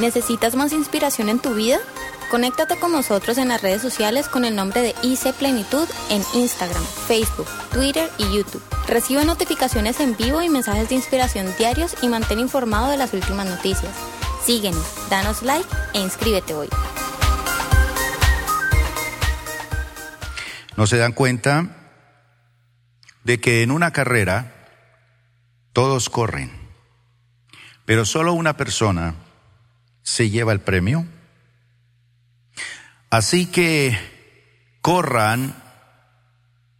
¿Necesitas más inspiración en tu vida? Conéctate con nosotros en las redes sociales con el nombre de IC Plenitud en Instagram, Facebook, Twitter y YouTube. Recibe notificaciones en vivo y mensajes de inspiración diarios y mantén informado de las últimas noticias. Síguenos, danos like e inscríbete hoy. ¿No se dan cuenta de que en una carrera todos corren, pero solo una persona se lleva el premio? Así que corran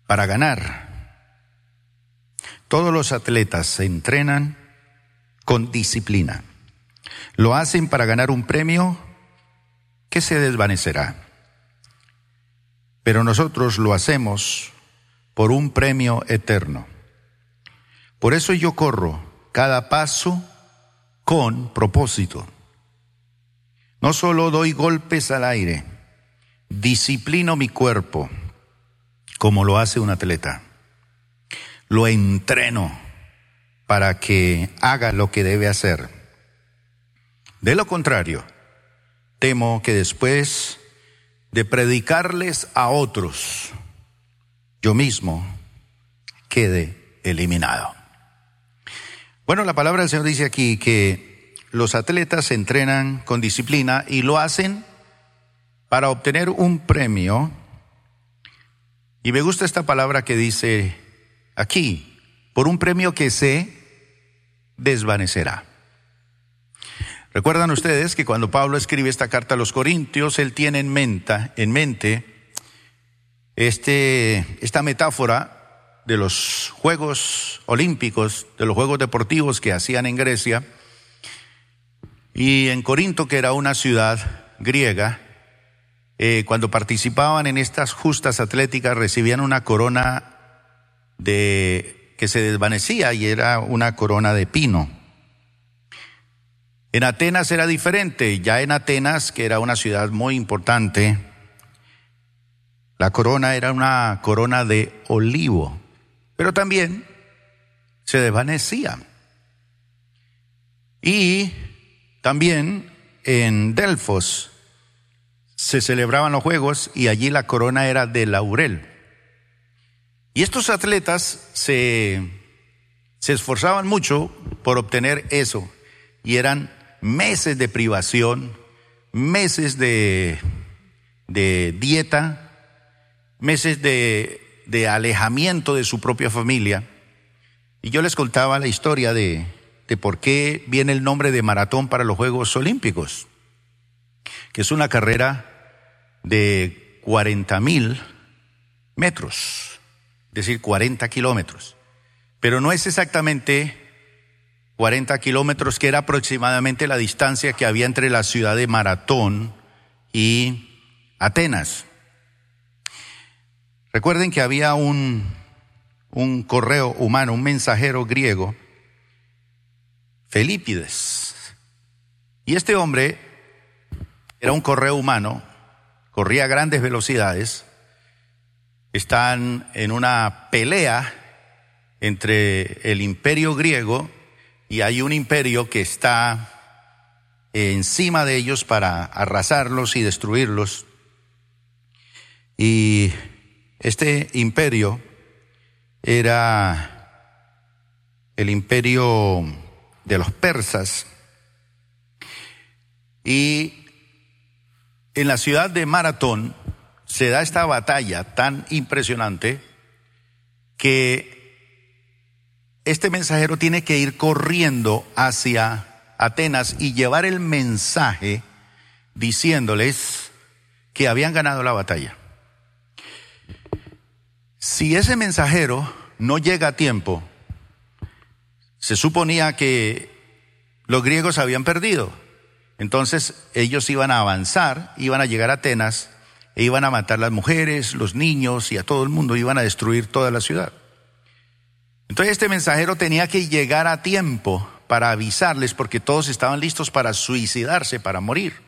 para ganar. Todos los atletas se entrenan con disciplina. Lo hacen para ganar un premio que se desvanecerá. Pero nosotros lo hacemos por un premio eterno. Por eso yo corro cada paso con propósito. No solo doy golpes al aire, disciplino mi cuerpo como lo hace un atleta. Lo entreno para que haga lo que debe hacer. De lo contrario, temo que después de predicarles a otros, yo mismo quede eliminado. Bueno, la palabra del Señor dice aquí que los atletas entrenan con disciplina y lo hacen para obtener un premio. Y me gusta esta palabra que dice aquí, por un premio que se desvanecerá. Recuerdan ustedes que cuando Pablo escribe esta carta a los Corintios, él tiene en mente, en mente este, esta metáfora de los Juegos Olímpicos, de los Juegos Deportivos que hacían en Grecia, y en Corinto, que era una ciudad griega, eh, cuando participaban en estas justas atléticas recibían una corona de que se desvanecía y era una corona de pino. En Atenas era diferente, ya en Atenas, que era una ciudad muy importante, la corona era una corona de olivo, pero también se desvanecía. Y también en Delfos, se celebraban los Juegos y allí la corona era de laurel. Y estos atletas se, se esforzaban mucho por obtener eso y eran meses de privación, meses de, de dieta, meses de, de alejamiento de su propia familia. Y yo les contaba la historia de, por qué viene el nombre de maratón para los Juegos Olímpicos, que es una carrera de 40 mil metros, es decir, 40 kilómetros. Pero no es exactamente 40 kilómetros, que era aproximadamente la distancia que había entre la ciudad de Maratón y Atenas. Recuerden que había un, un correo humano, un mensajero griego, Felípides. Y este hombre era un correo humano corría a grandes velocidades, están en una pelea entre el imperio griego y hay un imperio que está encima de ellos para arrasarlos y destruirlos. Y este imperio era el imperio de los persas y en la ciudad de Maratón se da esta batalla tan impresionante que este mensajero tiene que ir corriendo hacia Atenas y llevar el mensaje diciéndoles que habían ganado la batalla. Si ese mensajero no llega a tiempo, se suponía que los griegos habían perdido. Entonces ellos iban a avanzar, iban a llegar a Atenas e iban a matar las mujeres, los niños y a todo el mundo, iban a destruir toda la ciudad. Entonces este mensajero tenía que llegar a tiempo para avisarles porque todos estaban listos para suicidarse, para morir.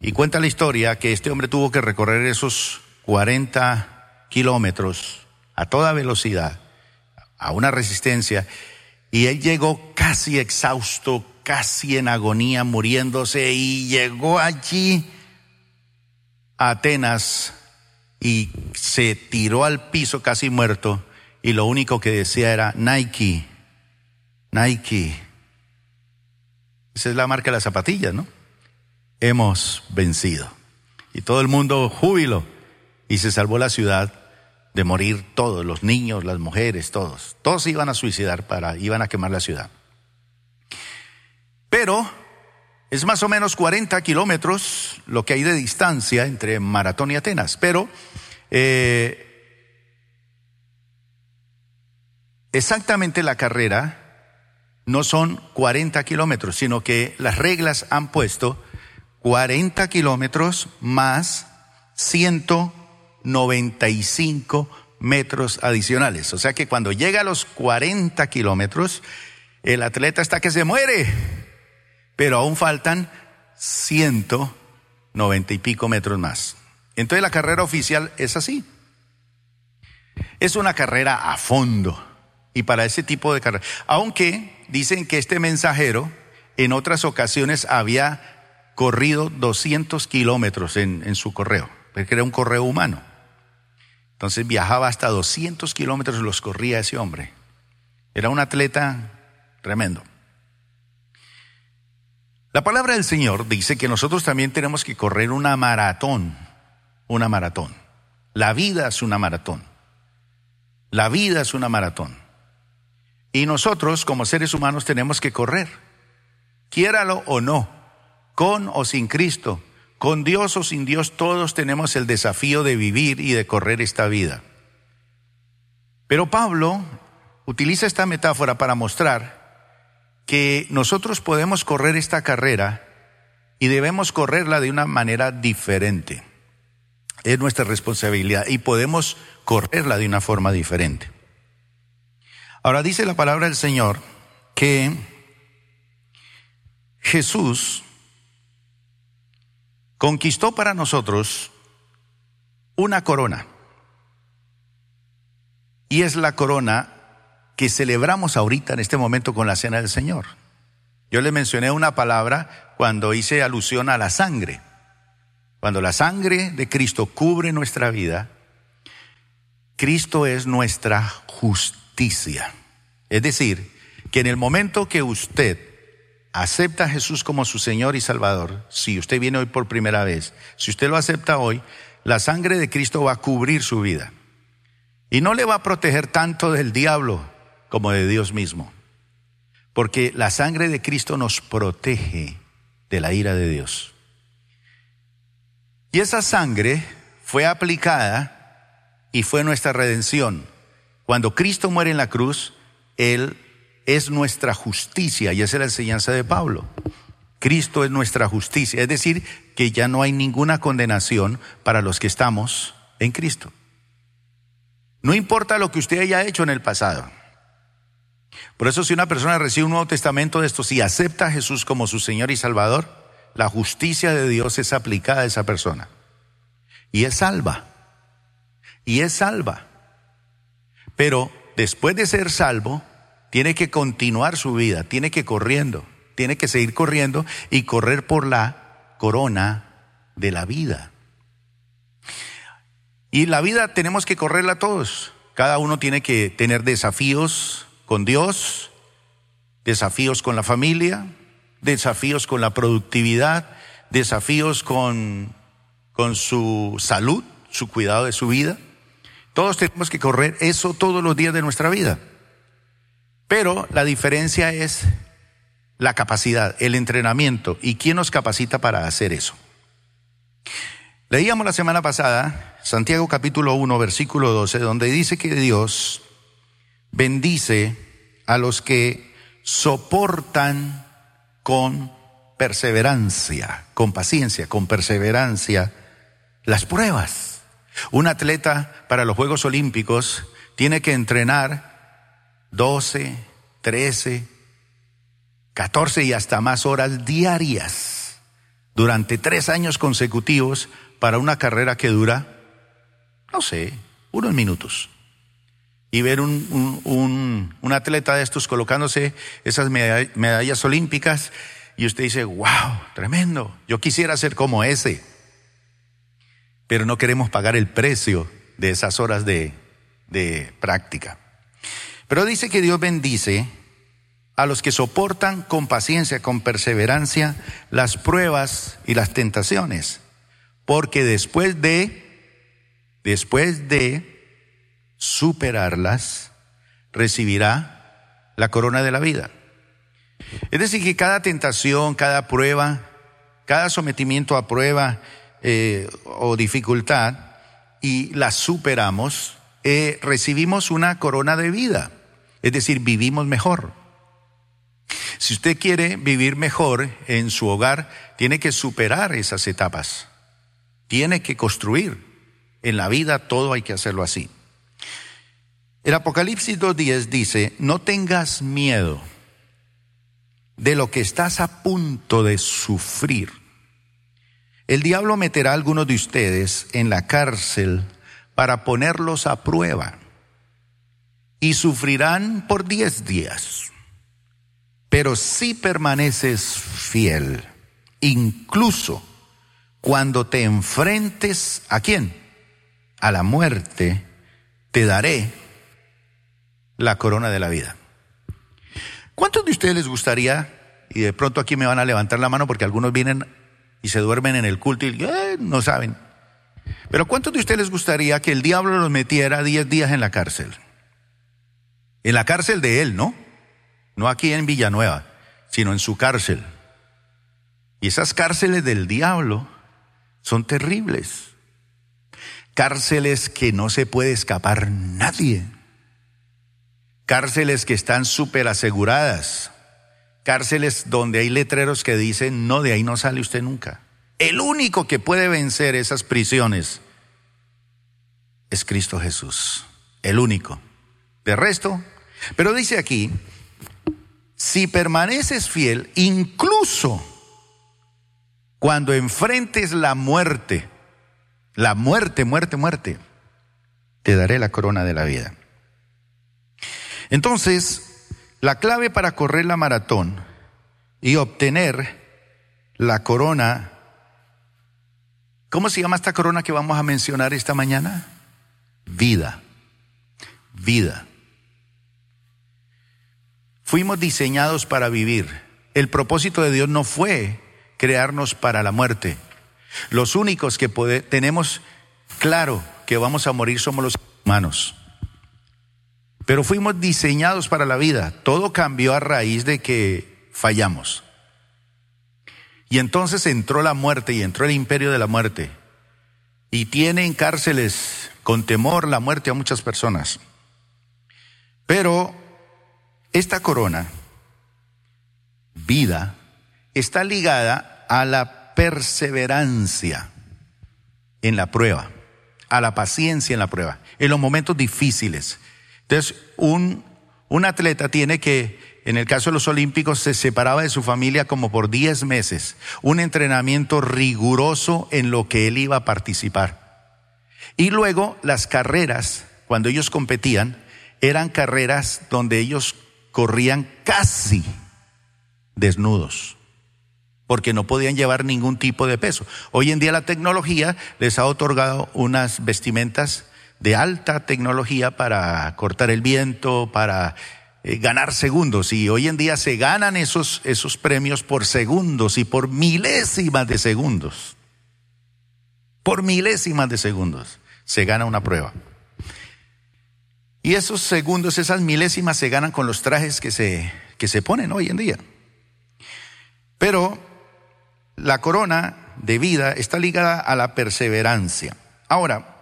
Y cuenta la historia que este hombre tuvo que recorrer esos 40 kilómetros a toda velocidad, a una resistencia, y él llegó casi exhausto, casi en agonía, muriéndose, y llegó allí a Atenas y se tiró al piso casi muerto, y lo único que decía era Nike, Nike. Esa es la marca de las zapatillas, ¿no? Hemos vencido. Y todo el mundo júbilo. Y se salvó la ciudad de morir todos, los niños, las mujeres, todos. Todos se iban a suicidar para, iban a quemar la ciudad. Pero es más o menos 40 kilómetros lo que hay de distancia entre Maratón y Atenas. Pero eh, exactamente la carrera no son 40 kilómetros, sino que las reglas han puesto 40 kilómetros más 195 metros adicionales. O sea que cuando llega a los 40 kilómetros, el atleta está que se muere, pero aún faltan 190 y pico metros más. Entonces la carrera oficial es así. Es una carrera a fondo y para ese tipo de carrera. Aunque dicen que este mensajero en otras ocasiones había corrido 200 kilómetros en, su correo, porque era un correo humano. Entonces viajaba hasta 200 kilómetros, los corría ese hombre. Era un atleta tremendo. La palabra del Señor dice que nosotros también tenemos que correr una maratón, una maratón. La vida es una maratón. La vida es una maratón. Y nosotros como seres humanos tenemos que correr, quiéralo o no con o sin Cristo, con Dios o sin Dios, todos tenemos el desafío de vivir y de correr esta vida. Pero Pablo utiliza esta metáfora para mostrar que nosotros podemos correr esta carrera y debemos correrla de una manera diferente. Es nuestra responsabilidad y podemos correrla de una forma diferente. Ahora dice la palabra del Señor que Jesús conquistó para nosotros una corona. Y es la corona que celebramos ahorita en este momento con la cena del Señor. Yo le mencioné una palabra cuando hice alusión a la sangre. Cuando la sangre de Cristo cubre nuestra vida, Cristo es nuestra justicia. Es decir, que en el momento que usted acepta a Jesús como su Señor y Salvador, si usted viene hoy por primera vez, si usted lo acepta hoy, la sangre de Cristo va a cubrir su vida. Y no le va a proteger tanto del diablo como de Dios mismo. Porque la sangre de Cristo nos protege de la ira de Dios. Y esa sangre fue aplicada y fue nuestra redención. Cuando Cristo muere en la cruz, Él es nuestra justicia y esa es la enseñanza de Pablo. Cristo es nuestra justicia, es decir, que ya no hay ninguna condenación para los que estamos en Cristo. No importa lo que usted haya hecho en el pasado. Por eso si una persona recibe un Nuevo Testamento de esto, si acepta a Jesús como su Señor y Salvador, la justicia de Dios es aplicada a esa persona. Y es salva. Y es salva. Pero después de ser salvo, tiene que continuar su vida, tiene que corriendo, tiene que seguir corriendo y correr por la corona de la vida. Y la vida tenemos que correrla todos. Cada uno tiene que tener desafíos con Dios, desafíos con la familia, desafíos con la productividad, desafíos con, con su salud, su cuidado de su vida. Todos tenemos que correr eso todos los días de nuestra vida. Pero la diferencia es la capacidad, el entrenamiento y quién nos capacita para hacer eso. Leíamos la semana pasada Santiago capítulo 1 versículo 12 donde dice que Dios bendice a los que soportan con perseverancia, con paciencia, con perseverancia las pruebas. Un atleta para los Juegos Olímpicos tiene que entrenar 12, 13, 14 y hasta más horas diarias durante tres años consecutivos para una carrera que dura, no sé, unos minutos. y ver un, un, atleta de estos colocándose esas medallas olímpicas y usted dice, wow, tremendo, yo quisiera ser como ese, pero no queremos pagar el precio de esas horas de, de práctica. Pero dice que Dios bendice a los que soportan con paciencia, con perseverancia las pruebas y las tentaciones, porque después de, después de superarlas, recibirá la corona de la vida. Es decir, que cada tentación, cada prueba, cada sometimiento a prueba eh, o dificultad, y la superamos, eh, recibimos una corona de vida. Es decir, vivimos mejor. Si usted quiere vivir mejor en su hogar, tiene que superar esas etapas. Tiene que construir. En la vida todo hay que hacerlo así. El Apocalipsis 2.10 dice, no tengas miedo de lo que estás a punto de sufrir. El diablo meterá a algunos de ustedes en la cárcel para ponerlos a prueba y sufrirán por diez días. Pero si permaneces fiel, incluso cuando te enfrentes a quién? A la muerte, te daré la corona de la vida. ¿Cuántos de ustedes les gustaría, y de pronto aquí me van a levantar la mano porque algunos vienen y se duermen en el culto y eh, no saben, pero ¿cuántos de ustedes les gustaría que el diablo los metiera diez días en la cárcel? En la cárcel de él, ¿no? No aquí en Villanueva, sino en su cárcel. Y esas cárceles del diablo son terribles. Cárceles que no se puede escapar nadie cárceles que están súper aseguradas, cárceles donde hay letreros que dicen, no, de ahí no sale usted nunca. El único que puede vencer esas prisiones es Cristo Jesús, el único. De resto, pero dice aquí, si permaneces fiel, incluso cuando enfrentes la muerte, la muerte, muerte, muerte, te daré la corona de la vida. Entonces, la clave para correr la maratón y obtener la corona, ¿cómo se llama esta corona que vamos a mencionar esta mañana? Vida, vida. Fuimos diseñados para vivir. El propósito de Dios no fue crearnos para la muerte. Los únicos que tenemos claro que vamos a morir somos los humanos. Pero fuimos diseñados para la vida. Todo cambió a raíz de que fallamos. Y entonces entró la muerte y entró el imperio de la muerte. Y tiene en cárceles con temor la muerte a muchas personas. Pero esta corona, vida, está ligada a la perseverancia en la prueba, a la paciencia en la prueba, en los momentos difíciles. Entonces, un, un atleta tiene que, en el caso de los Olímpicos, se separaba de su familia como por 10 meses, un entrenamiento riguroso en lo que él iba a participar. Y luego las carreras, cuando ellos competían, eran carreras donde ellos corrían casi desnudos, porque no podían llevar ningún tipo de peso. Hoy en día la tecnología les ha otorgado unas vestimentas de alta tecnología para cortar el viento, para eh, ganar segundos. Y hoy en día se ganan esos, esos premios por segundos y por milésimas de segundos. Por milésimas de segundos se gana una prueba. Y esos segundos, esas milésimas se ganan con los trajes que se, que se ponen hoy en día. Pero la corona de vida está ligada a la perseverancia. Ahora,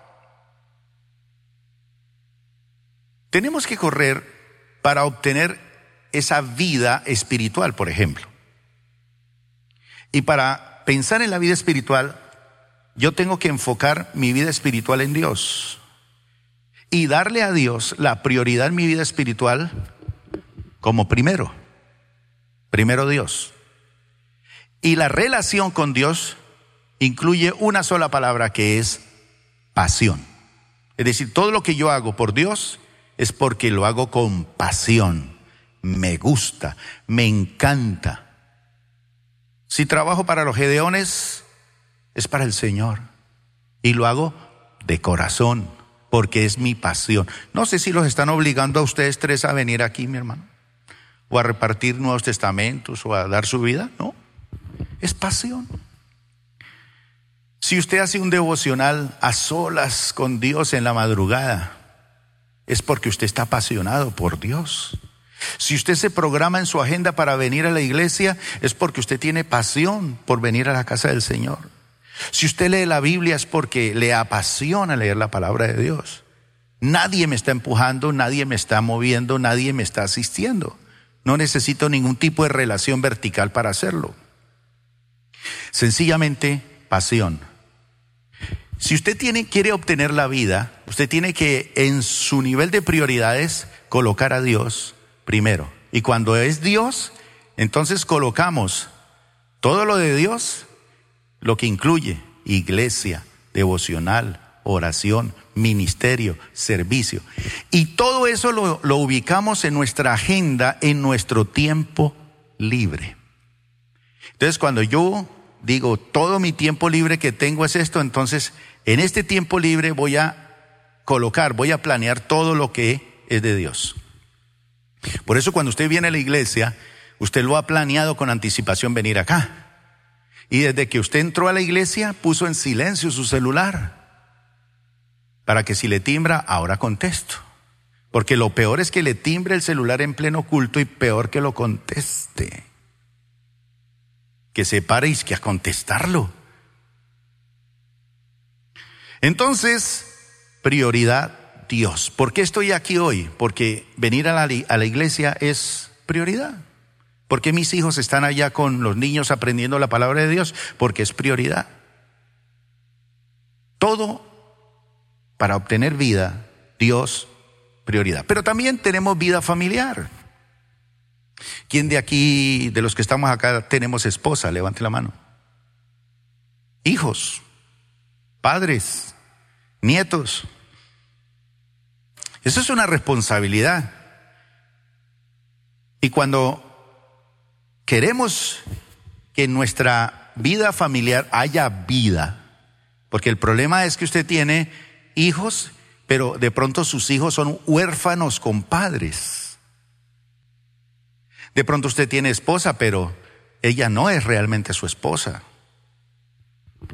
Tenemos que correr para obtener esa vida espiritual, por ejemplo. Y para pensar en la vida espiritual, yo tengo que enfocar mi vida espiritual en Dios y darle a Dios la prioridad en mi vida espiritual como primero. Primero Dios. Y la relación con Dios incluye una sola palabra que es pasión. Es decir, todo lo que yo hago por Dios es porque lo hago con pasión, me gusta, me encanta. Si trabajo para los gedeones, es para el Señor. Y lo hago de corazón, porque es mi pasión. No sé si los están obligando a ustedes tres a venir aquí, mi hermano, o a repartir nuevos testamentos, o a dar su vida, no. Es pasión. Si usted hace un devocional a solas con Dios en la madrugada, es porque usted está apasionado por Dios. Si usted se programa en su agenda para venir a la iglesia, es porque usted tiene pasión por venir a la casa del Señor. Si usted lee la Biblia es porque le apasiona leer la palabra de Dios. Nadie me está empujando, nadie me está moviendo, nadie me está asistiendo. No necesito ningún tipo de relación vertical para hacerlo. Sencillamente pasión. Si usted quiere obtener la vida, usted tiene que en su nivel de prioridades colocar a Dios primero. Y cuando es Dios, entonces colocamos todo lo de Dios, lo que incluye iglesia, devocional, oración, ministerio, servicio. Y todo eso lo, lo ubicamos en nuestra agenda, en nuestro tiempo libre. Entonces, cuando yo digo, todo mi tiempo libre que tengo es esto, entonces en este tiempo libre voy a colocar, voy a planear todo lo que es de Dios. Por eso cuando usted viene a la iglesia, usted lo ha planeado con anticipación venir acá. Y desde que usted entró a la iglesia, puso en silencio su celular. Para que si le timbra, ahora contesto. Porque lo peor es que le timbre el celular en pleno culto y peor que lo conteste que se pare y que a contestarlo. Entonces, prioridad Dios. ¿Por qué estoy aquí hoy? Porque venir a la, a la iglesia es prioridad. ¿Por qué mis hijos están allá con los niños aprendiendo la palabra de Dios? Porque es prioridad. Todo para obtener vida, Dios, prioridad. Pero también tenemos vida familiar. ¿Quién de aquí, de los que estamos acá, tenemos esposa? Levante la mano. Hijos, padres, nietos. Eso es una responsabilidad. Y cuando queremos que en nuestra vida familiar haya vida, porque el problema es que usted tiene hijos, pero de pronto sus hijos son huérfanos con padres. De pronto usted tiene esposa, pero ella no es realmente su esposa.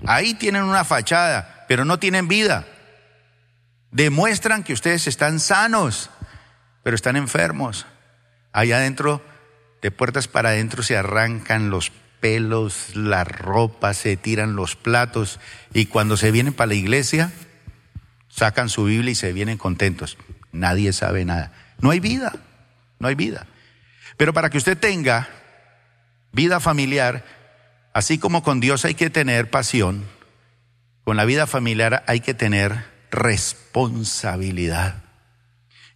Ahí tienen una fachada, pero no tienen vida. Demuestran que ustedes están sanos, pero están enfermos. Allá adentro, de puertas para adentro, se arrancan los pelos, la ropa, se tiran los platos y cuando se vienen para la iglesia, sacan su Biblia y se vienen contentos. Nadie sabe nada. No hay vida, no hay vida. Pero para que usted tenga vida familiar, así como con Dios hay que tener pasión, con la vida familiar hay que tener responsabilidad.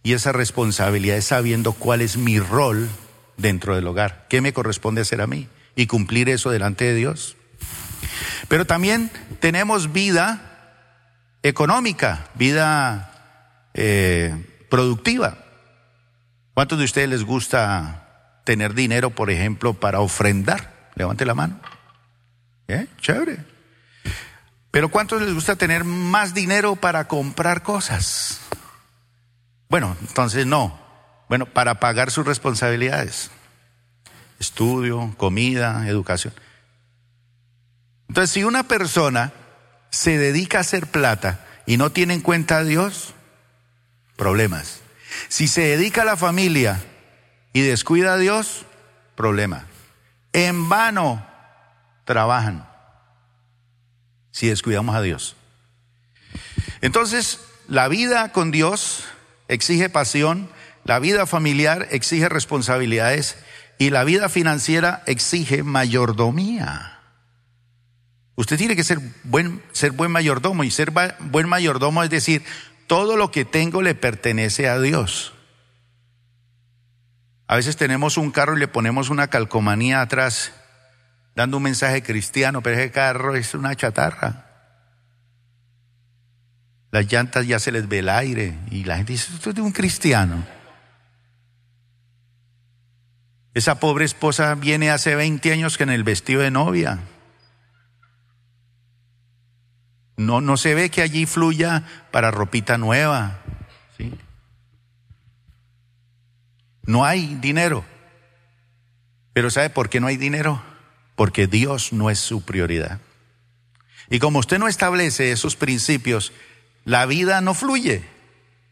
Y esa responsabilidad es sabiendo cuál es mi rol dentro del hogar, qué me corresponde hacer a mí y cumplir eso delante de Dios. Pero también tenemos vida económica, vida eh, productiva. ¿Cuántos de ustedes les gusta tener dinero, por ejemplo, para ofrendar. Levante la mano. ¿Eh? Chévere. Pero ¿cuántos les gusta tener más dinero para comprar cosas? Bueno, entonces no. Bueno, para pagar sus responsabilidades. Estudio, comida, educación. Entonces, si una persona se dedica a hacer plata y no tiene en cuenta a Dios, problemas. Si se dedica a la familia y descuida a Dios, problema. En vano trabajan si descuidamos a Dios. Entonces, la vida con Dios exige pasión, la vida familiar exige responsabilidades y la vida financiera exige mayordomía. Usted tiene que ser buen, ser buen mayordomo y ser buen mayordomo es decir, todo lo que tengo le pertenece a Dios. A veces tenemos un carro y le ponemos una calcomanía atrás, dando un mensaje cristiano, pero ese carro es una chatarra. Las llantas ya se les ve el aire y la gente dice, esto es de un cristiano. Esa pobre esposa viene hace 20 años que en el vestido de novia. No, no se ve que allí fluya para ropita nueva. ¿sí? No hay dinero. Pero ¿sabe por qué no hay dinero? Porque Dios no es su prioridad. Y como usted no establece esos principios, la vida no fluye,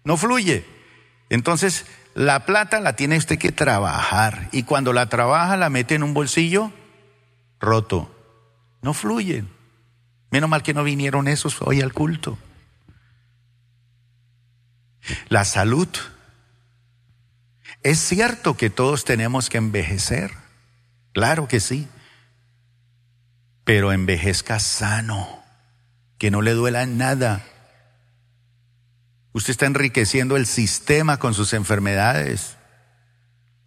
no fluye. Entonces, la plata la tiene usted que trabajar y cuando la trabaja la mete en un bolsillo roto. No fluye. Menos mal que no vinieron esos hoy al culto. La salud. Es cierto que todos tenemos que envejecer. Claro que sí. Pero envejezca sano. Que no le duela nada. Usted está enriqueciendo el sistema con sus enfermedades.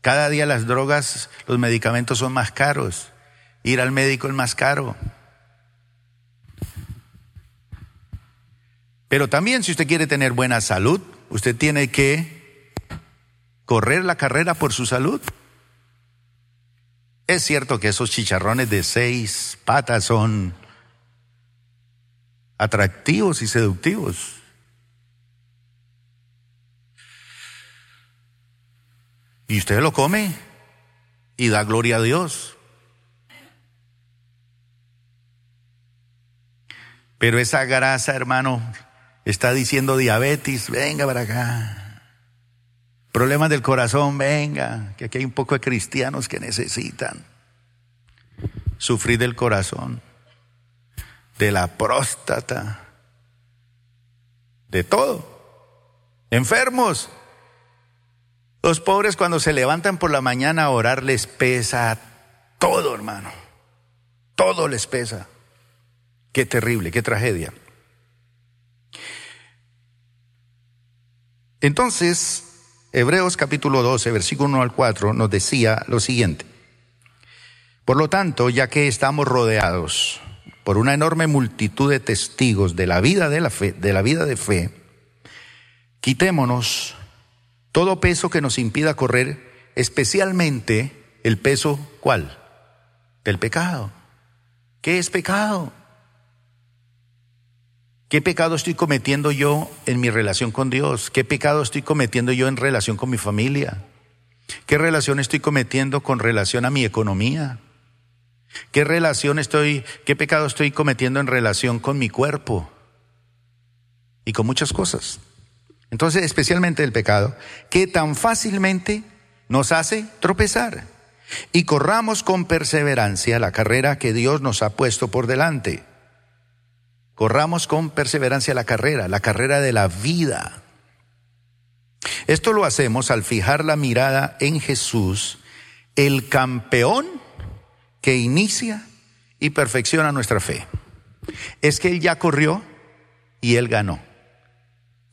Cada día las drogas, los medicamentos son más caros. Ir al médico es más caro. Pero también si usted quiere tener buena salud, usted tiene que correr la carrera por su salud. Es cierto que esos chicharrones de seis patas son atractivos y seductivos. Y usted lo come y da gloria a Dios. Pero esa grasa, hermano, Está diciendo diabetes, venga para acá. Problemas del corazón, venga, que aquí hay un poco de cristianos que necesitan sufrir del corazón, de la próstata, de todo. Enfermos. Los pobres cuando se levantan por la mañana a orar les pesa todo, hermano. Todo les pesa. Qué terrible, qué tragedia. Entonces, Hebreos capítulo 12, versículo 1 al 4 nos decía lo siguiente. Por lo tanto, ya que estamos rodeados por una enorme multitud de testigos de la vida de la fe, de la vida de fe, quitémonos todo peso que nos impida correr, especialmente el peso ¿cuál? Del pecado. ¿Qué es pecado? ¿Qué pecado estoy cometiendo yo en mi relación con Dios? ¿Qué pecado estoy cometiendo yo en relación con mi familia? ¿Qué relación estoy cometiendo con relación a mi economía? ¿Qué relación estoy, qué pecado estoy cometiendo en relación con mi cuerpo? Y con muchas cosas. Entonces, especialmente el pecado, que tan fácilmente nos hace tropezar. Y corramos con perseverancia la carrera que Dios nos ha puesto por delante Corramos con perseverancia la carrera, la carrera de la vida. Esto lo hacemos al fijar la mirada en Jesús, el campeón que inicia y perfecciona nuestra fe. Es que Él ya corrió y Él ganó.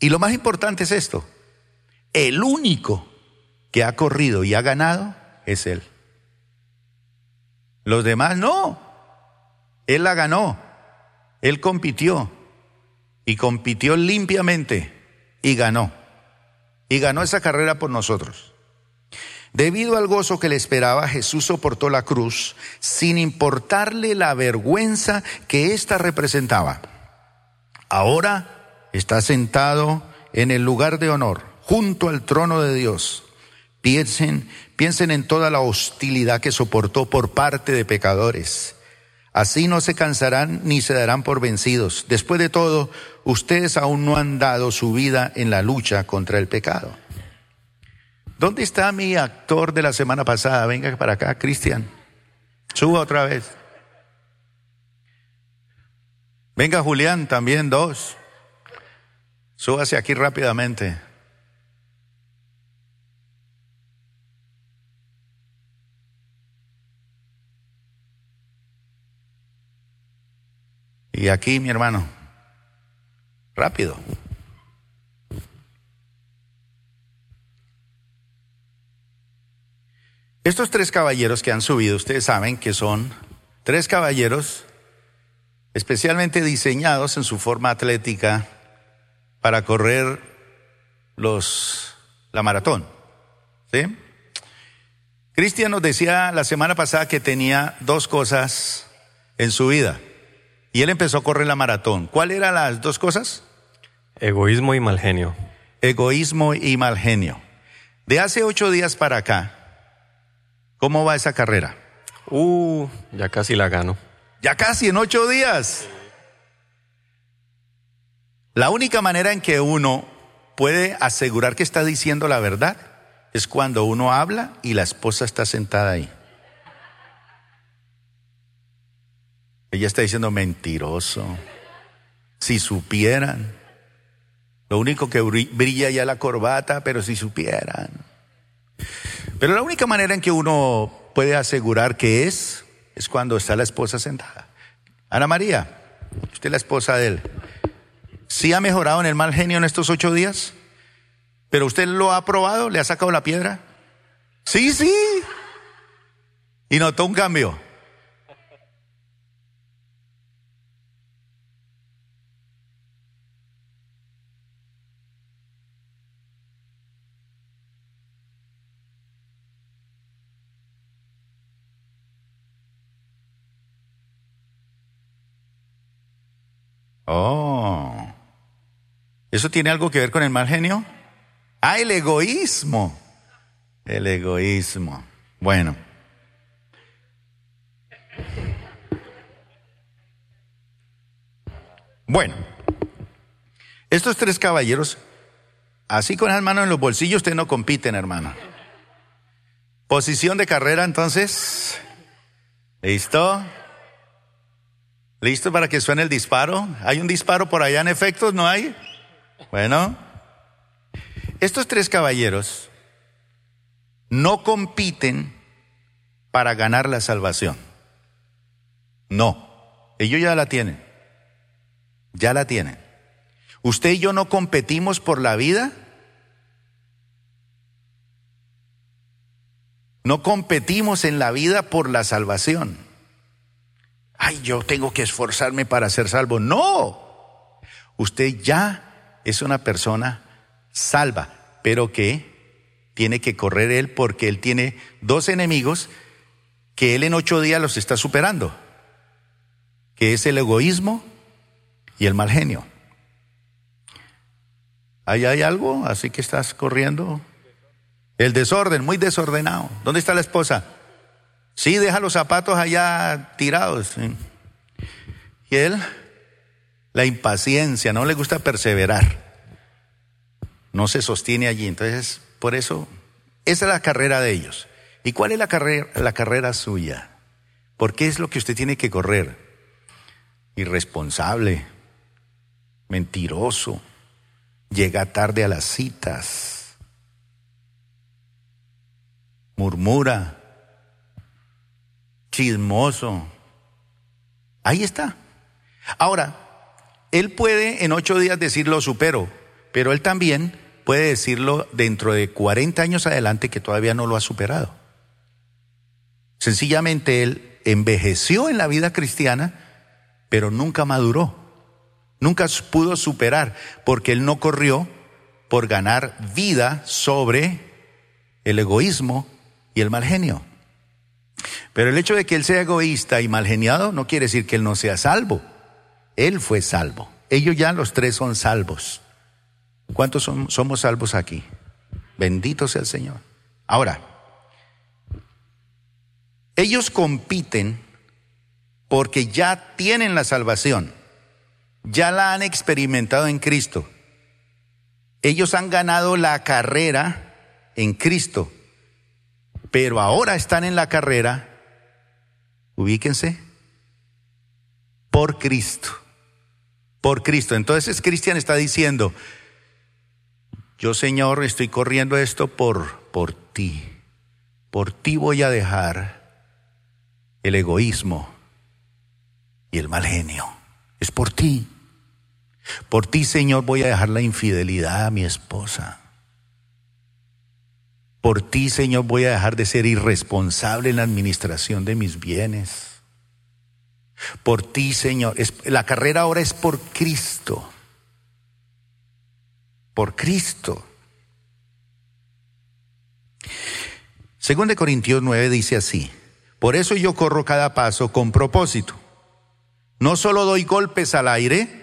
Y lo más importante es esto, el único que ha corrido y ha ganado es Él. Los demás no. Él la ganó. Él compitió y compitió limpiamente y ganó. Y ganó esa carrera por nosotros. Debido al gozo que le esperaba, Jesús soportó la cruz sin importarle la vergüenza que ésta representaba. Ahora está sentado en el lugar de honor, junto al trono de Dios. Piensen, piensen en toda la hostilidad que soportó por parte de pecadores Así no se cansarán ni se darán por vencidos. Después de todo, ustedes aún no han dado su vida en la lucha contra el pecado. ¿Dónde está mi actor de la semana pasada? Venga para acá, Cristian. Suba otra vez. Venga, Julián, también dos. Súbase aquí rápidamente. Y aquí, mi hermano, rápido. Estos tres caballeros que han subido, ustedes saben que son tres caballeros especialmente diseñados en su forma atlética para correr los, la maratón. Cristian nos decía la semana pasada que tenía dos cosas en su vida. Y él empezó a correr la maratón. ¿Cuáles eran las dos cosas? Egoísmo y mal genio. Egoísmo y mal genio. De hace ocho días para acá, ¿cómo va esa carrera? Uh, ya casi la gano. Ya casi en ocho días. La única manera en que uno puede asegurar que está diciendo la verdad es cuando uno habla y la esposa está sentada ahí. Ella está diciendo mentiroso. Si supieran. Lo único que brilla ya la corbata, pero si supieran. Pero la única manera en que uno puede asegurar que es, es cuando está la esposa sentada. Ana María, usted es la esposa de él. ¿Sí ha mejorado en el mal genio en estos ocho días? ¿Pero usted lo ha probado? ¿Le ha sacado la piedra? Sí, sí. Y notó un cambio. Oh. ¿Eso tiene algo que ver con el mal genio? Ah, el egoísmo. El egoísmo. Bueno. Bueno. Estos tres caballeros, así con las manos en los bolsillos, ustedes no compiten, hermano. Posición de carrera, entonces. ¿Listo? ¿Listo para que suene el disparo? ¿Hay un disparo por allá en efectos? ¿No hay? Bueno, estos tres caballeros no compiten para ganar la salvación. No, ellos ya la tienen. Ya la tienen. ¿Usted y yo no competimos por la vida? No competimos en la vida por la salvación ay, yo tengo que esforzarme para ser salvo. No, usted ya es una persona salva, pero que tiene que correr él porque él tiene dos enemigos que él en ocho días los está superando, que es el egoísmo y el mal genio. ¿Ahí hay algo? Así que estás corriendo. El desorden, muy desordenado. ¿Dónde está la esposa? Sí, deja los zapatos allá tirados. Y él, la impaciencia, no le gusta perseverar. No se sostiene allí. Entonces, por eso, esa es la carrera de ellos. ¿Y cuál es la carrera, la carrera suya? ¿Por qué es lo que usted tiene que correr? Irresponsable, mentiroso, llega tarde a las citas, murmura, chismoso. Ahí está. Ahora, él puede en ocho días decirlo supero, pero él también puede decirlo dentro de 40 años adelante que todavía no lo ha superado. Sencillamente él envejeció en la vida cristiana, pero nunca maduró. Nunca pudo superar, porque él no corrió por ganar vida sobre el egoísmo y el mal genio. Pero el hecho de que él sea egoísta y malgeniado no quiere decir que él no sea salvo. Él fue salvo. Ellos ya los tres son salvos. ¿Cuántos somos salvos aquí? Bendito sea el Señor. Ahora, ellos compiten porque ya tienen la salvación, ya la han experimentado en Cristo. Ellos han ganado la carrera en Cristo pero ahora están en la carrera, ubíquense, por Cristo. Por Cristo. Entonces Cristian está diciendo, yo Señor estoy corriendo esto por, por ti. Por ti voy a dejar el egoísmo y el mal genio. Es por ti. Por ti, Señor, voy a dejar la infidelidad a mi esposa. Por ti, Señor, voy a dejar de ser irresponsable en la administración de mis bienes. Por ti, Señor, la carrera ahora es por Cristo. por Cristo. Según Corintios 9 dice así, por eso yo corro cada paso con propósito. No solo doy golpes al aire,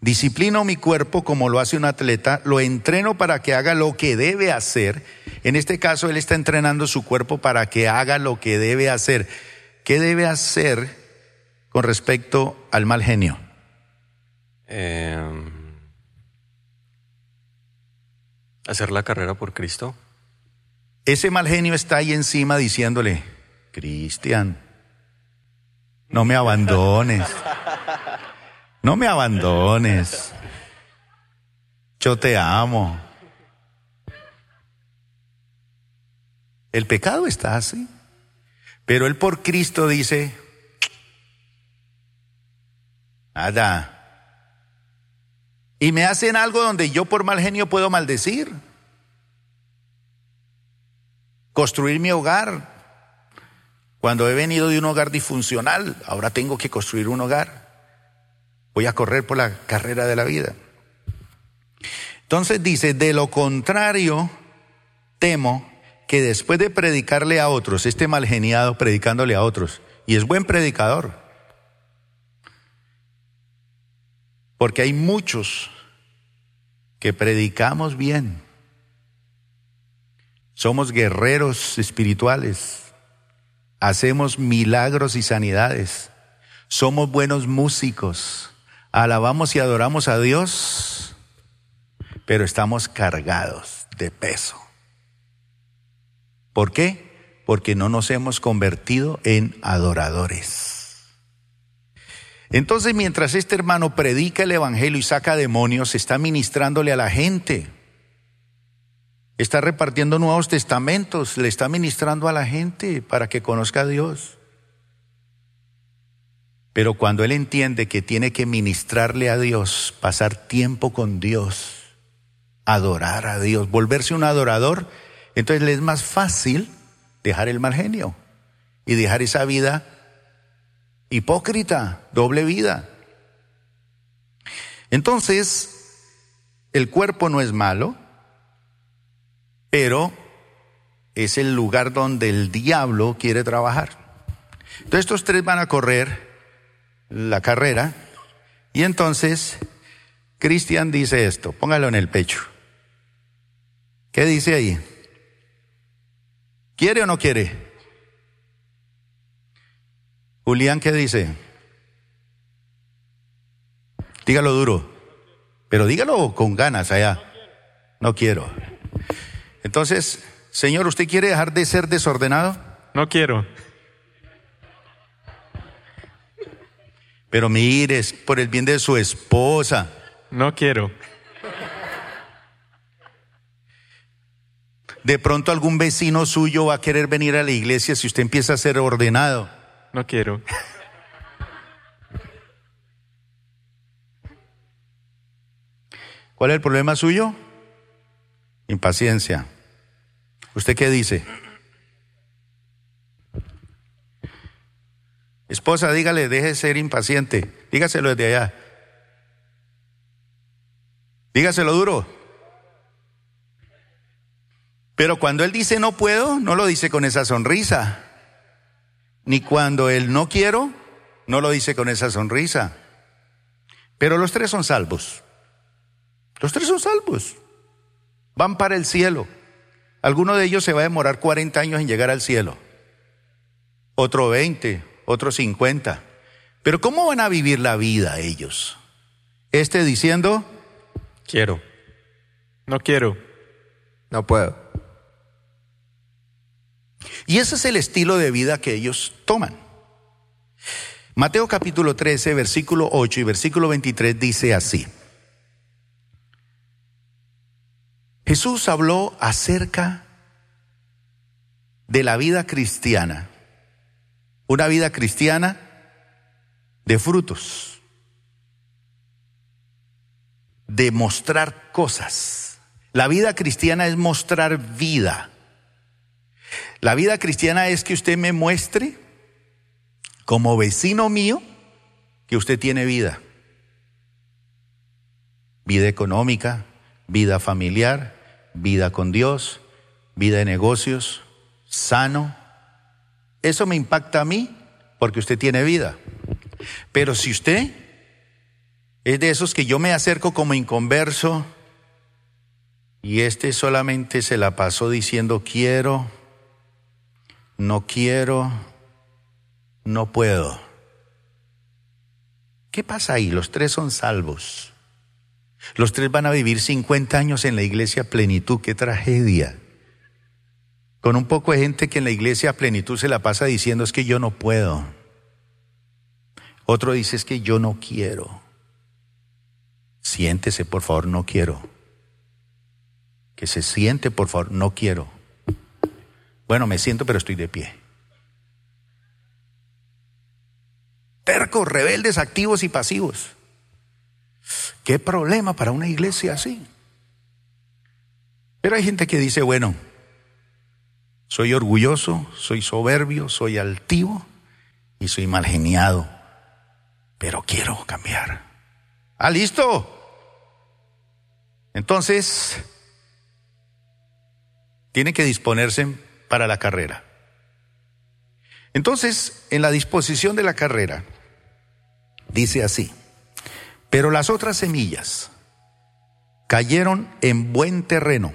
disciplino mi cuerpo como lo hace un atleta, lo entreno para que haga lo que debe hacer. En este caso, él está entrenando su cuerpo para que haga lo que debe hacer. ¿Qué debe hacer con respecto al mal genio? Em, hacer la carrera por Cristo. Ese mal genio está ahí encima diciéndole, Cristian, no me abandones, no me abandones, yo te amo. El pecado está así, pero él por Cristo dice, nada. Y me hacen algo donde yo por mal genio puedo maldecir construir mi hogar. Cuando he venido de un hogar disfuncional, ahora tengo que construir un hogar. Voy a correr por la carrera de la vida. Entonces dice, de lo contrario, temo que después de predicarle a otros, este mal geniado predicándole a otros, y es buen predicador, porque hay muchos que predicamos bien, somos guerreros espirituales. Hacemos milagros y sanidades. Somos buenos músicos. Alabamos y adoramos a Dios, pero estamos cargados de peso. ¿Por qué? Porque no nos hemos convertido en adoradores. Entonces, mientras este hermano predica el Evangelio y saca demonios, está ministrándole a la gente está repartiendo nuevos testamentos, le está ministrando a la gente para que conozca a Dios. Pero cuando él entiende que tiene que ministrarle a Dios, pasar tiempo con Dios, adorar a Dios, volverse un adorador, entonces le es más fácil dejar el mal genio y dejar esa vida hipócrita, doble vida. Entonces, el cuerpo no es malo, pero es el lugar donde el diablo quiere trabajar. Entonces estos tres van a correr la carrera y entonces Cristian dice esto, póngalo en el pecho. ¿Qué dice ahí? ¿Quiere o no quiere? Julián, ¿qué dice? Dígalo duro, pero dígalo con ganas allá. No quiero. Entonces, Señor, ¿usted quiere dejar de ser desordenado? No quiero. Pero mire, por el bien de su esposa. No quiero. De pronto algún vecino suyo va a querer venir a la iglesia si usted empieza a ser ordenado. No quiero. ¿Cuál es el problema suyo? Impaciencia. ¿Usted qué dice? Esposa, dígale, deje de ser impaciente. Dígaselo desde allá. Dígaselo duro. Pero cuando él dice no puedo, no lo dice con esa sonrisa. Ni cuando él no quiero, no lo dice con esa sonrisa. Pero los tres son salvos. Los tres son salvos van para el cielo. Alguno de ellos se va a demorar 40 años en llegar al cielo. Otro 20, otro 50. Pero ¿cómo van a vivir la vida ellos? Este diciendo, quiero. No quiero. No puedo. Y ese es el estilo de vida que ellos toman. Mateo capítulo 13, versículo 8 y versículo 23 dice así. Jesús habló acerca de la vida cristiana, una vida cristiana de frutos, de mostrar cosas. La vida cristiana es mostrar vida. La vida cristiana es que usted me muestre como vecino mío que usted tiene vida. Vida económica, vida familiar, vida con Dios, vida de negocios, sano. Eso me impacta a mí porque usted tiene vida. Pero si usted es de esos que yo me acerco como inconverso y este solamente se la pasó diciendo quiero, no quiero, no puedo. ¿Qué pasa ahí? Los tres son salvos. Los tres van a vivir 50 años en la iglesia plenitud. ¡Qué tragedia! Con un poco de gente que en la iglesia plenitud se la pasa diciendo es que yo no puedo. Otro dice es que yo no quiero. Siéntese, por favor, no quiero. Que se siente, por favor, no quiero. Bueno, me siento, pero estoy de pie. Tercos, rebeldes, activos y pasivos. ¿Qué problema para una iglesia así? Pero hay gente que dice, bueno, soy orgulloso, soy soberbio, soy altivo y soy mal geniado, pero quiero cambiar. Ah, listo. Entonces, tiene que disponerse para la carrera. Entonces, en la disposición de la carrera, dice así, pero las otras semillas cayeron en buen terreno.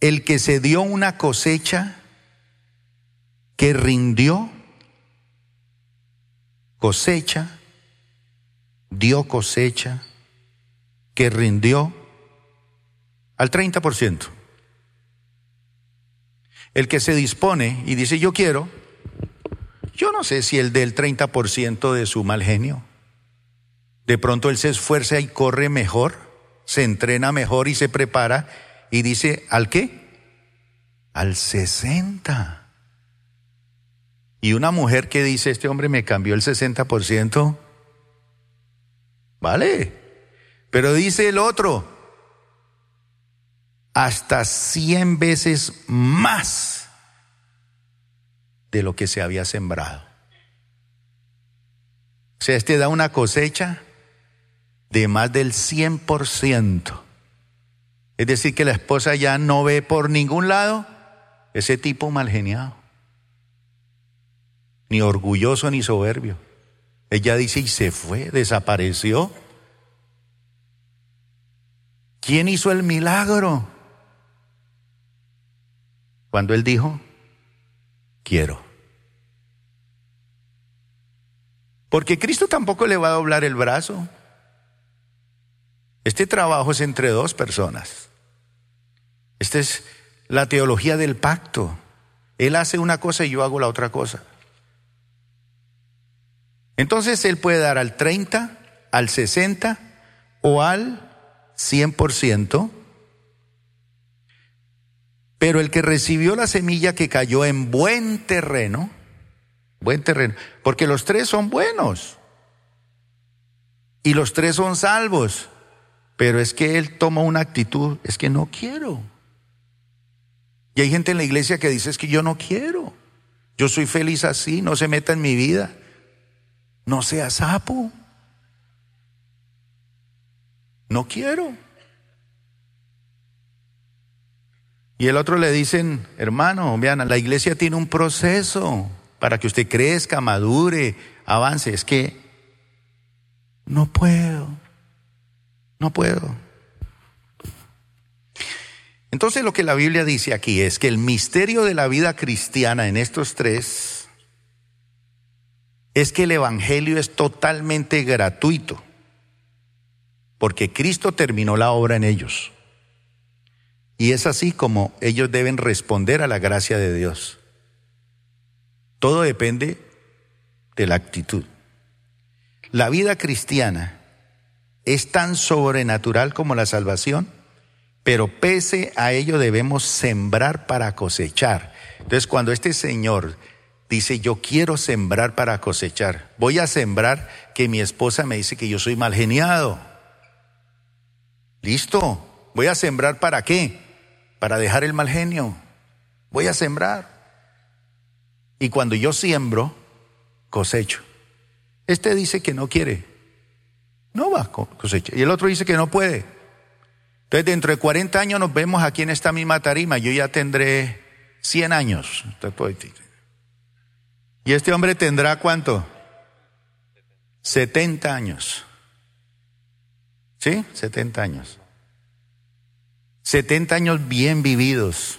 El que se dio una cosecha que rindió cosecha, dio cosecha que rindió al 30%. El que se dispone y dice yo quiero, yo no sé si el del 30% de su mal genio. De pronto él se esfuerza y corre mejor, se entrena mejor y se prepara y dice, ¿al qué? Al 60. Y una mujer que dice, este hombre me cambió el 60%, vale. Pero dice el otro, hasta 100 veces más de lo que se había sembrado. O sea, este da una cosecha de más del 100%. Es decir, que la esposa ya no ve por ningún lado ese tipo mal geniado. Ni orgulloso ni soberbio. Ella dice y se fue, desapareció. ¿Quién hizo el milagro? Cuando él dijo, quiero. Porque Cristo tampoco le va a doblar el brazo. Este trabajo es entre dos personas. Esta es la teología del pacto. Él hace una cosa y yo hago la otra cosa. Entonces Él puede dar al 30, al 60 o al 100%. Pero el que recibió la semilla que cayó en buen terreno, buen terreno, porque los tres son buenos y los tres son salvos, pero es que él toma una actitud, es que no quiero. Y hay gente en la iglesia que dice, es que yo no quiero, yo soy feliz así, no se meta en mi vida, no sea sapo, no quiero. Y el otro le dicen, hermano, vean, la iglesia tiene un proceso para que usted crezca, madure, avance. Es que no puedo, no puedo. Entonces lo que la Biblia dice aquí es que el misterio de la vida cristiana en estos tres es que el Evangelio es totalmente gratuito, porque Cristo terminó la obra en ellos. Y es así como ellos deben responder a la gracia de Dios. Todo depende de la actitud. La vida cristiana es tan sobrenatural como la salvación, pero pese a ello debemos sembrar para cosechar. Entonces cuando este Señor dice, yo quiero sembrar para cosechar, voy a sembrar que mi esposa me dice que yo soy mal geniado. Listo, voy a sembrar para qué? para dejar el mal genio. Voy a sembrar. Y cuando yo siembro, cosecho. Este dice que no quiere. No va a cosechar. Y el otro dice que no puede. Entonces, dentro de 40 años nos vemos aquí en esta misma tarima. Yo ya tendré 100 años. Y este hombre tendrá cuánto? 70 años. ¿Sí? 70 años. 70 años bien vividos.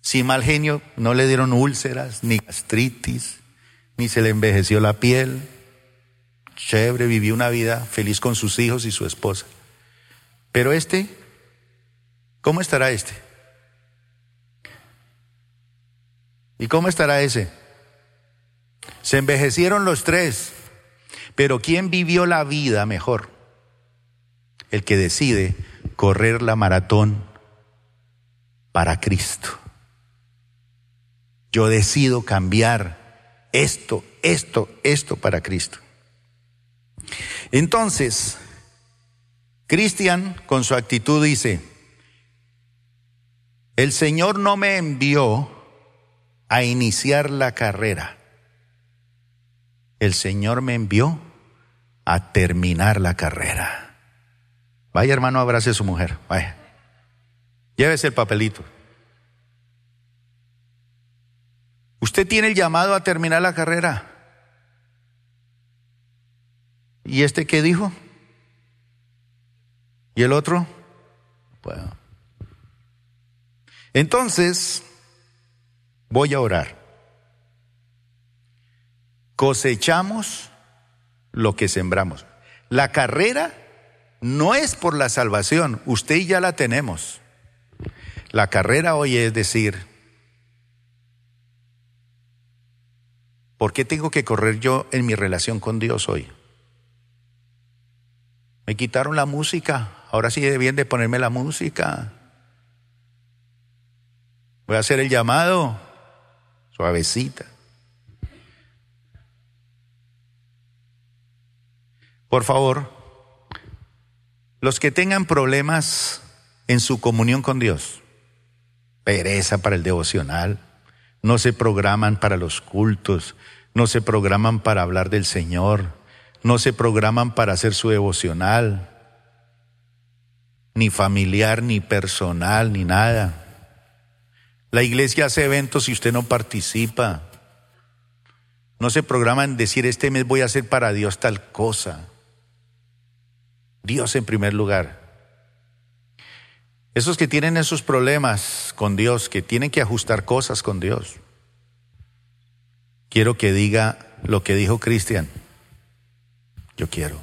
Sin mal genio, no le dieron úlceras, ni gastritis, ni se le envejeció la piel. Chévere, vivió una vida feliz con sus hijos y su esposa. Pero este, ¿cómo estará este? ¿Y cómo estará ese? Se envejecieron los tres, pero ¿quién vivió la vida mejor? El que decide correr la maratón para Cristo. Yo decido cambiar esto, esto, esto para Cristo. Entonces, Cristian con su actitud dice, el Señor no me envió a iniciar la carrera. El Señor me envió a terminar la carrera. Vaya hermano, abrace a su mujer. Vaya. Llévese el papelito. Usted tiene el llamado a terminar la carrera. ¿Y este qué dijo? ¿Y el otro? Bueno. Entonces, voy a orar. Cosechamos lo que sembramos. La carrera no es por la salvación, usted ya la tenemos. La carrera hoy es decir, ¿por qué tengo que correr yo en mi relación con Dios hoy? Me quitaron la música, ahora sí debían de ponerme la música. Voy a hacer el llamado, suavecita. Por favor, los que tengan problemas en su comunión con Dios, pereza para el devocional, no se programan para los cultos, no se programan para hablar del Señor, no se programan para hacer su devocional, ni familiar, ni personal, ni nada. La iglesia hace eventos y usted no participa. No se programa en decir, este mes voy a hacer para Dios tal cosa. Dios en primer lugar. Esos que tienen esos problemas con Dios, que tienen que ajustar cosas con Dios. Quiero que diga lo que dijo Cristian. Yo quiero.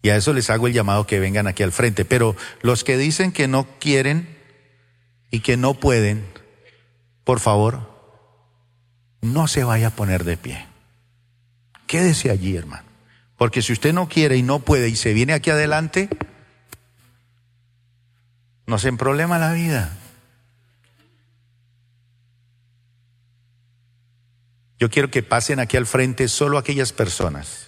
Y a eso les hago el llamado que vengan aquí al frente. Pero los que dicen que no quieren y que no pueden, por favor, no se vaya a poner de pie. Quédese allí, hermano. Porque si usted no quiere y no puede y se viene aquí adelante, nos en problema la vida. Yo quiero que pasen aquí al frente solo aquellas personas